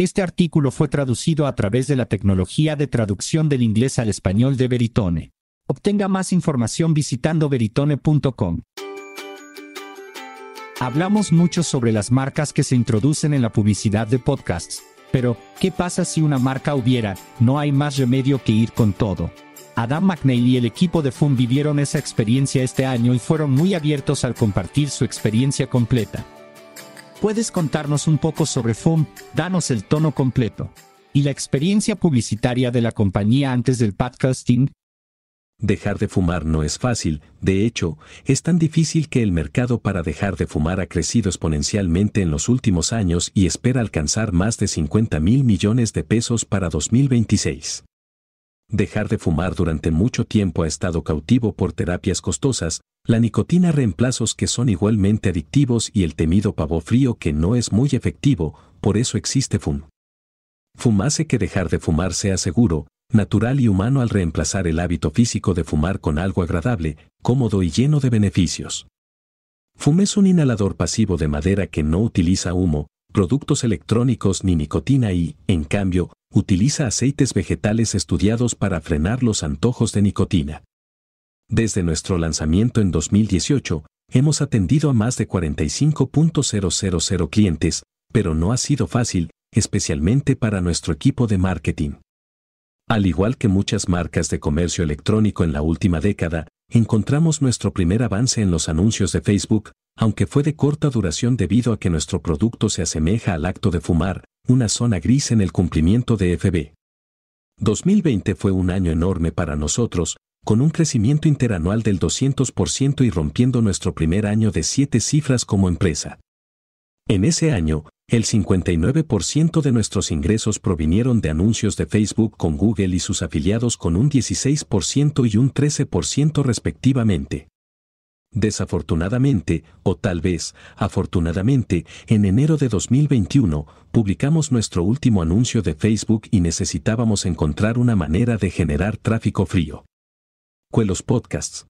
Este artículo fue traducido a través de la tecnología de traducción del inglés al español de Veritone. Obtenga más información visitando veritone.com. Hablamos mucho sobre las marcas que se introducen en la publicidad de podcasts, pero, ¿qué pasa si una marca hubiera, no hay más remedio que ir con todo? Adam McNeil y el equipo de FUM vivieron esa experiencia este año y fueron muy abiertos al compartir su experiencia completa. ¿Puedes contarnos un poco sobre FUM? Danos el tono completo. ¿Y la experiencia publicitaria de la compañía antes del podcasting? Dejar de fumar no es fácil, de hecho, es tan difícil que el mercado para dejar de fumar ha crecido exponencialmente en los últimos años y espera alcanzar más de 50 mil millones de pesos para 2026. Dejar de fumar durante mucho tiempo ha estado cautivo por terapias costosas, la nicotina reemplazos que son igualmente adictivos y el temido pavo frío que no es muy efectivo, por eso existe FUM. FUM hace que dejar de fumar sea seguro, natural y humano al reemplazar el hábito físico de fumar con algo agradable, cómodo y lleno de beneficios. FUM es un inhalador pasivo de madera que no utiliza humo, productos electrónicos ni nicotina y, en cambio, utiliza aceites vegetales estudiados para frenar los antojos de nicotina. Desde nuestro lanzamiento en 2018, hemos atendido a más de 45.000 clientes, pero no ha sido fácil, especialmente para nuestro equipo de marketing. Al igual que muchas marcas de comercio electrónico en la última década, encontramos nuestro primer avance en los anuncios de Facebook, aunque fue de corta duración debido a que nuestro producto se asemeja al acto de fumar, una zona gris en el cumplimiento de FB. 2020 fue un año enorme para nosotros, con un crecimiento interanual del 200% y rompiendo nuestro primer año de siete cifras como empresa. En ese año, el 59% de nuestros ingresos provinieron de anuncios de Facebook con Google y sus afiliados con un 16% y un 13% respectivamente. Desafortunadamente, o tal vez, afortunadamente, en enero de 2021, publicamos nuestro último anuncio de Facebook y necesitábamos encontrar una manera de generar tráfico frío. Cuelos Podcasts.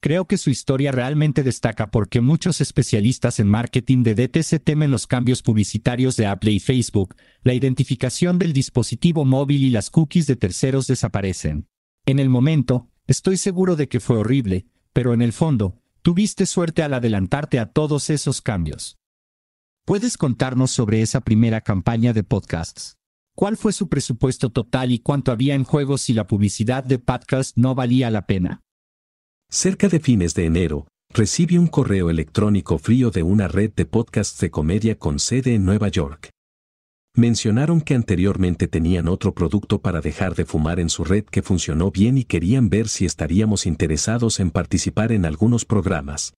Creo que su historia realmente destaca porque muchos especialistas en marketing de DTC temen los cambios publicitarios de Apple y Facebook, la identificación del dispositivo móvil y las cookies de terceros desaparecen. En el momento, estoy seguro de que fue horrible, pero en el fondo, tuviste suerte al adelantarte a todos esos cambios. ¿Puedes contarnos sobre esa primera campaña de podcasts? ¿Cuál fue su presupuesto total y cuánto había en juego si la publicidad de podcast no valía la pena? Cerca de fines de enero, recibí un correo electrónico frío de una red de podcasts de comedia con sede en Nueva York. Mencionaron que anteriormente tenían otro producto para dejar de fumar en su red que funcionó bien y querían ver si estaríamos interesados en participar en algunos programas.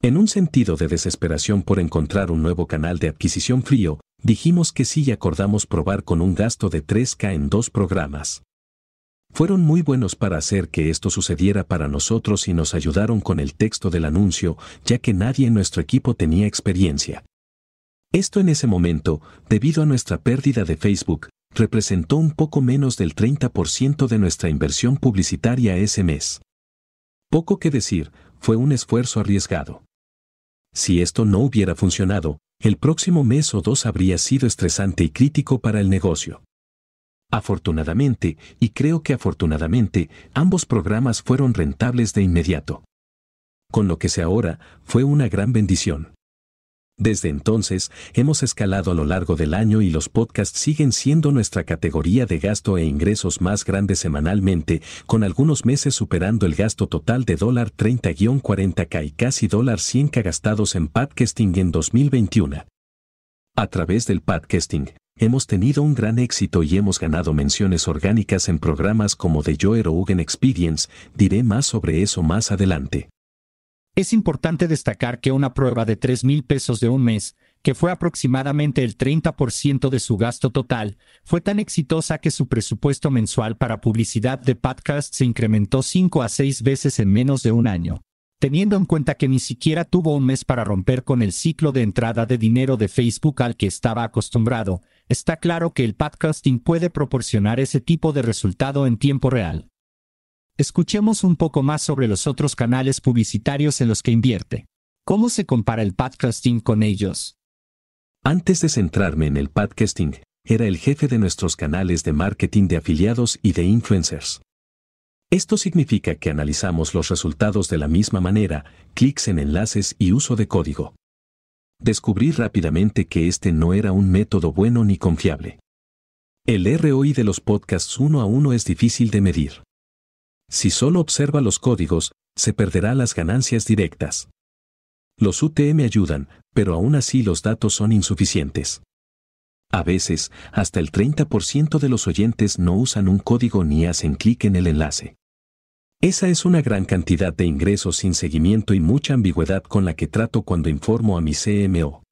En un sentido de desesperación por encontrar un nuevo canal de adquisición frío, dijimos que sí y acordamos probar con un gasto de 3K en dos programas. Fueron muy buenos para hacer que esto sucediera para nosotros y nos ayudaron con el texto del anuncio, ya que nadie en nuestro equipo tenía experiencia. Esto en ese momento, debido a nuestra pérdida de Facebook, representó un poco menos del 30% de nuestra inversión publicitaria ese mes. Poco que decir, fue un esfuerzo arriesgado. Si esto no hubiera funcionado, el próximo mes o dos habría sido estresante y crítico para el negocio. Afortunadamente, y creo que afortunadamente, ambos programas fueron rentables de inmediato. Con lo que sé ahora, fue una gran bendición. Desde entonces, hemos escalado a lo largo del año y los podcasts siguen siendo nuestra categoría de gasto e ingresos más grande semanalmente, con algunos meses superando el gasto total de dólar 30-40k y casi dólar 100k gastados en podcasting en 2021. A través del podcasting, hemos tenido un gran éxito y hemos ganado menciones orgánicas en programas como The Joe Rogan Experience, diré más sobre eso más adelante. Es importante destacar que una prueba de 3 mil pesos de un mes, que fue aproximadamente el 30% de su gasto total, fue tan exitosa que su presupuesto mensual para publicidad de podcast se incrementó 5 a 6 veces en menos de un año. Teniendo en cuenta que ni siquiera tuvo un mes para romper con el ciclo de entrada de dinero de Facebook al que estaba acostumbrado, está claro que el podcasting puede proporcionar ese tipo de resultado en tiempo real. Escuchemos un poco más sobre los otros canales publicitarios en los que invierte. ¿Cómo se compara el podcasting con ellos? Antes de centrarme en el podcasting, era el jefe de nuestros canales de marketing de afiliados y de influencers. Esto significa que analizamos los resultados de la misma manera, clics en enlaces y uso de código. Descubrí rápidamente que este no era un método bueno ni confiable. El ROI de los podcasts uno a uno es difícil de medir. Si solo observa los códigos, se perderá las ganancias directas. Los UTM ayudan, pero aún así los datos son insuficientes. A veces, hasta el 30% de los oyentes no usan un código ni hacen clic en el enlace. Esa es una gran cantidad de ingresos sin seguimiento y mucha ambigüedad con la que trato cuando informo a mi CMO.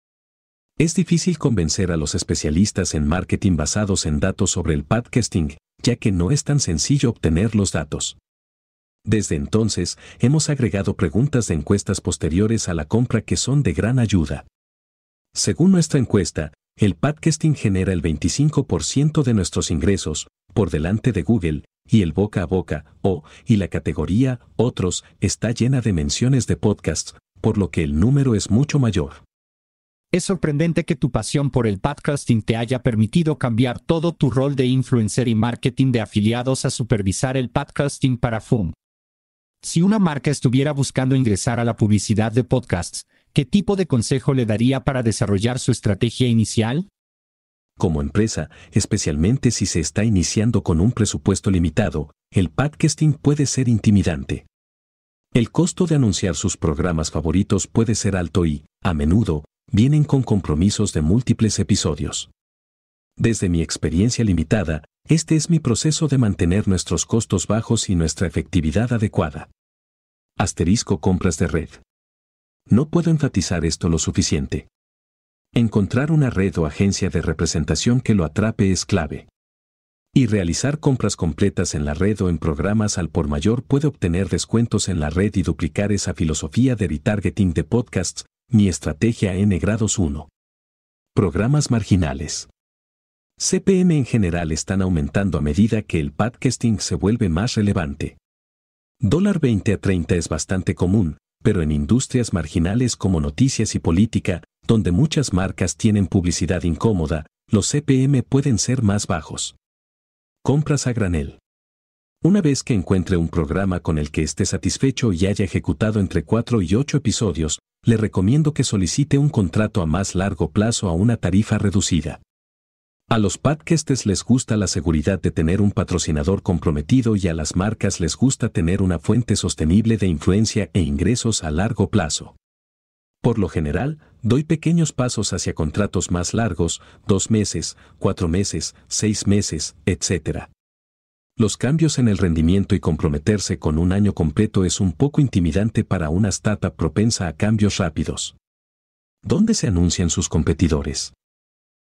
Es difícil convencer a los especialistas en marketing basados en datos sobre el podcasting, ya que no es tan sencillo obtener los datos. Desde entonces, hemos agregado preguntas de encuestas posteriores a la compra que son de gran ayuda. Según nuestra encuesta, el podcasting genera el 25% de nuestros ingresos, por delante de Google, y el boca a boca, o, y la categoría, otros, está llena de menciones de podcasts, por lo que el número es mucho mayor. Es sorprendente que tu pasión por el podcasting te haya permitido cambiar todo tu rol de influencer y marketing de afiliados a supervisar el podcasting para FUM. Si una marca estuviera buscando ingresar a la publicidad de podcasts, ¿qué tipo de consejo le daría para desarrollar su estrategia inicial? Como empresa, especialmente si se está iniciando con un presupuesto limitado, el podcasting puede ser intimidante. El costo de anunciar sus programas favoritos puede ser alto y, a menudo, vienen con compromisos de múltiples episodios. Desde mi experiencia limitada, este es mi proceso de mantener nuestros costos bajos y nuestra efectividad adecuada. Asterisco compras de red. No puedo enfatizar esto lo suficiente. Encontrar una red o agencia de representación que lo atrape es clave. Y realizar compras completas en la red o en programas al por mayor puede obtener descuentos en la red y duplicar esa filosofía de retargeting de podcasts, mi estrategia N grados 1. Programas marginales. CPM en general están aumentando a medida que el podcasting se vuelve más relevante. Dólar 20 a 30 es bastante común, pero en industrias marginales como noticias y política, donde muchas marcas tienen publicidad incómoda, los CPM pueden ser más bajos. Compras a granel. Una vez que encuentre un programa con el que esté satisfecho y haya ejecutado entre 4 y 8 episodios, le recomiendo que solicite un contrato a más largo plazo a una tarifa reducida. A los podcasts les gusta la seguridad de tener un patrocinador comprometido y a las marcas les gusta tener una fuente sostenible de influencia e ingresos a largo plazo. Por lo general, doy pequeños pasos hacia contratos más largos, dos meses, cuatro meses, seis meses, etc. Los cambios en el rendimiento y comprometerse con un año completo es un poco intimidante para una startup propensa a cambios rápidos. ¿Dónde se anuncian sus competidores?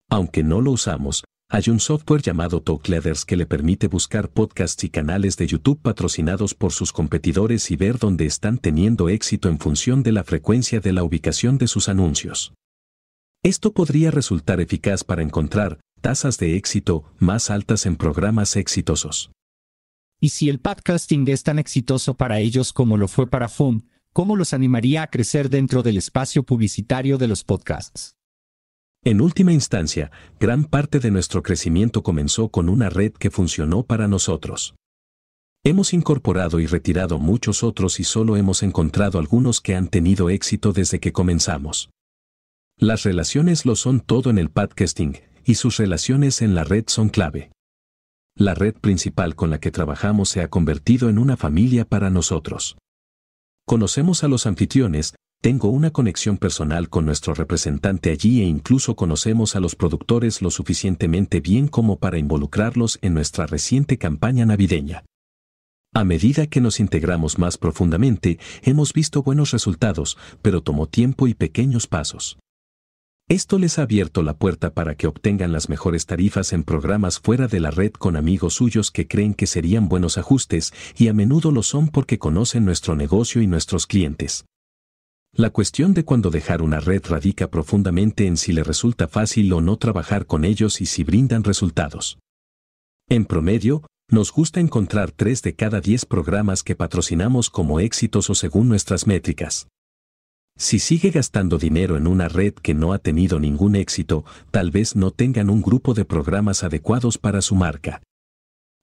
Aunque no lo usamos, hay un software llamado Talkleaders que le permite buscar podcasts y canales de YouTube patrocinados por sus competidores y ver dónde están teniendo éxito en función de la frecuencia de la ubicación de sus anuncios. Esto podría resultar eficaz para encontrar tasas de éxito más altas en programas exitosos. Y si el podcasting es tan exitoso para ellos como lo fue para FUM, ¿cómo los animaría a crecer dentro del espacio publicitario de los podcasts? En última instancia, gran parte de nuestro crecimiento comenzó con una red que funcionó para nosotros. Hemos incorporado y retirado muchos otros y solo hemos encontrado algunos que han tenido éxito desde que comenzamos. Las relaciones lo son todo en el podcasting, y sus relaciones en la red son clave. La red principal con la que trabajamos se ha convertido en una familia para nosotros. Conocemos a los anfitriones, tengo una conexión personal con nuestro representante allí e incluso conocemos a los productores lo suficientemente bien como para involucrarlos en nuestra reciente campaña navideña. A medida que nos integramos más profundamente, hemos visto buenos resultados, pero tomó tiempo y pequeños pasos. Esto les ha abierto la puerta para que obtengan las mejores tarifas en programas fuera de la red con amigos suyos que creen que serían buenos ajustes y a menudo lo son porque conocen nuestro negocio y nuestros clientes. La cuestión de cuándo dejar una red radica profundamente en si le resulta fácil o no trabajar con ellos y si brindan resultados. En promedio, nos gusta encontrar 3 de cada 10 programas que patrocinamos como exitosos según nuestras métricas. Si sigue gastando dinero en una red que no ha tenido ningún éxito, tal vez no tengan un grupo de programas adecuados para su marca.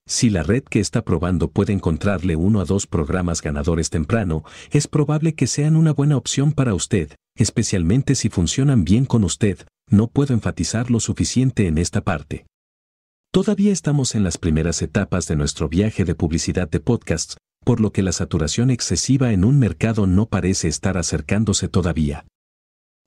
Si la red que está probando puede encontrarle uno a dos programas ganadores temprano, es probable que sean una buena opción para usted, especialmente si funcionan bien con usted, no puedo enfatizar lo suficiente en esta parte. Todavía estamos en las primeras etapas de nuestro viaje de publicidad de podcasts, por lo que la saturación excesiva en un mercado no parece estar acercándose todavía.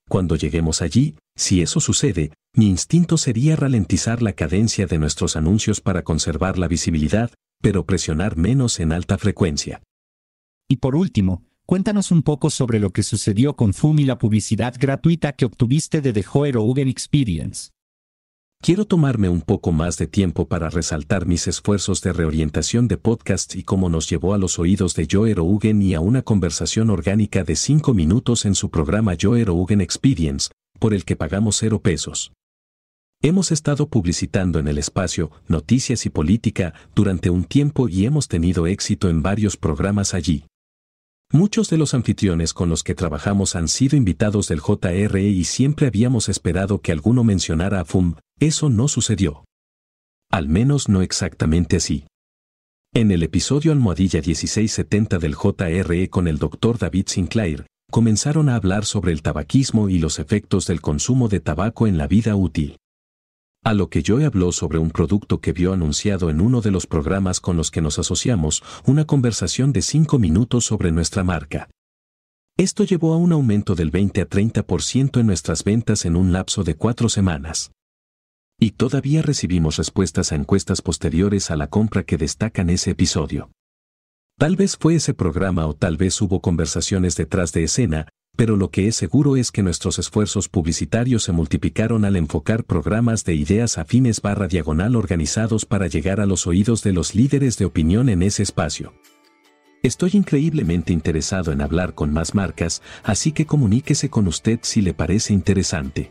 Cuando lleguemos allí, si eso sucede, mi instinto sería ralentizar la cadencia de nuestros anuncios para conservar la visibilidad, pero presionar menos en alta frecuencia. Y por último, cuéntanos un poco sobre lo que sucedió con FUM y la publicidad gratuita que obtuviste de The Rogan Experience. Quiero tomarme un poco más de tiempo para resaltar mis esfuerzos de reorientación de podcast y cómo nos llevó a los oídos de Joe Rogan y a una conversación orgánica de 5 minutos en su programa Joe Rogan Experience, por el que pagamos cero pesos. Hemos estado publicitando en el espacio Noticias y Política durante un tiempo y hemos tenido éxito en varios programas allí. Muchos de los anfitriones con los que trabajamos han sido invitados del JRE y siempre habíamos esperado que alguno mencionara a FUM, eso no sucedió. Al menos no exactamente así. En el episodio Almohadilla 1670 del JRE con el Dr. David Sinclair, comenzaron a hablar sobre el tabaquismo y los efectos del consumo de tabaco en la vida útil. A lo que Joe habló sobre un producto que vio anunciado en uno de los programas con los que nos asociamos, una conversación de 5 minutos sobre nuestra marca. Esto llevó a un aumento del 20 a 30% en nuestras ventas en un lapso de cuatro semanas. Y todavía recibimos respuestas a encuestas posteriores a la compra que destacan ese episodio. Tal vez fue ese programa o tal vez hubo conversaciones detrás de escena, pero lo que es seguro es que nuestros esfuerzos publicitarios se multiplicaron al enfocar programas de ideas afines barra diagonal organizados para llegar a los oídos de los líderes de opinión en ese espacio. Estoy increíblemente interesado en hablar con más marcas, así que comuníquese con usted si le parece interesante.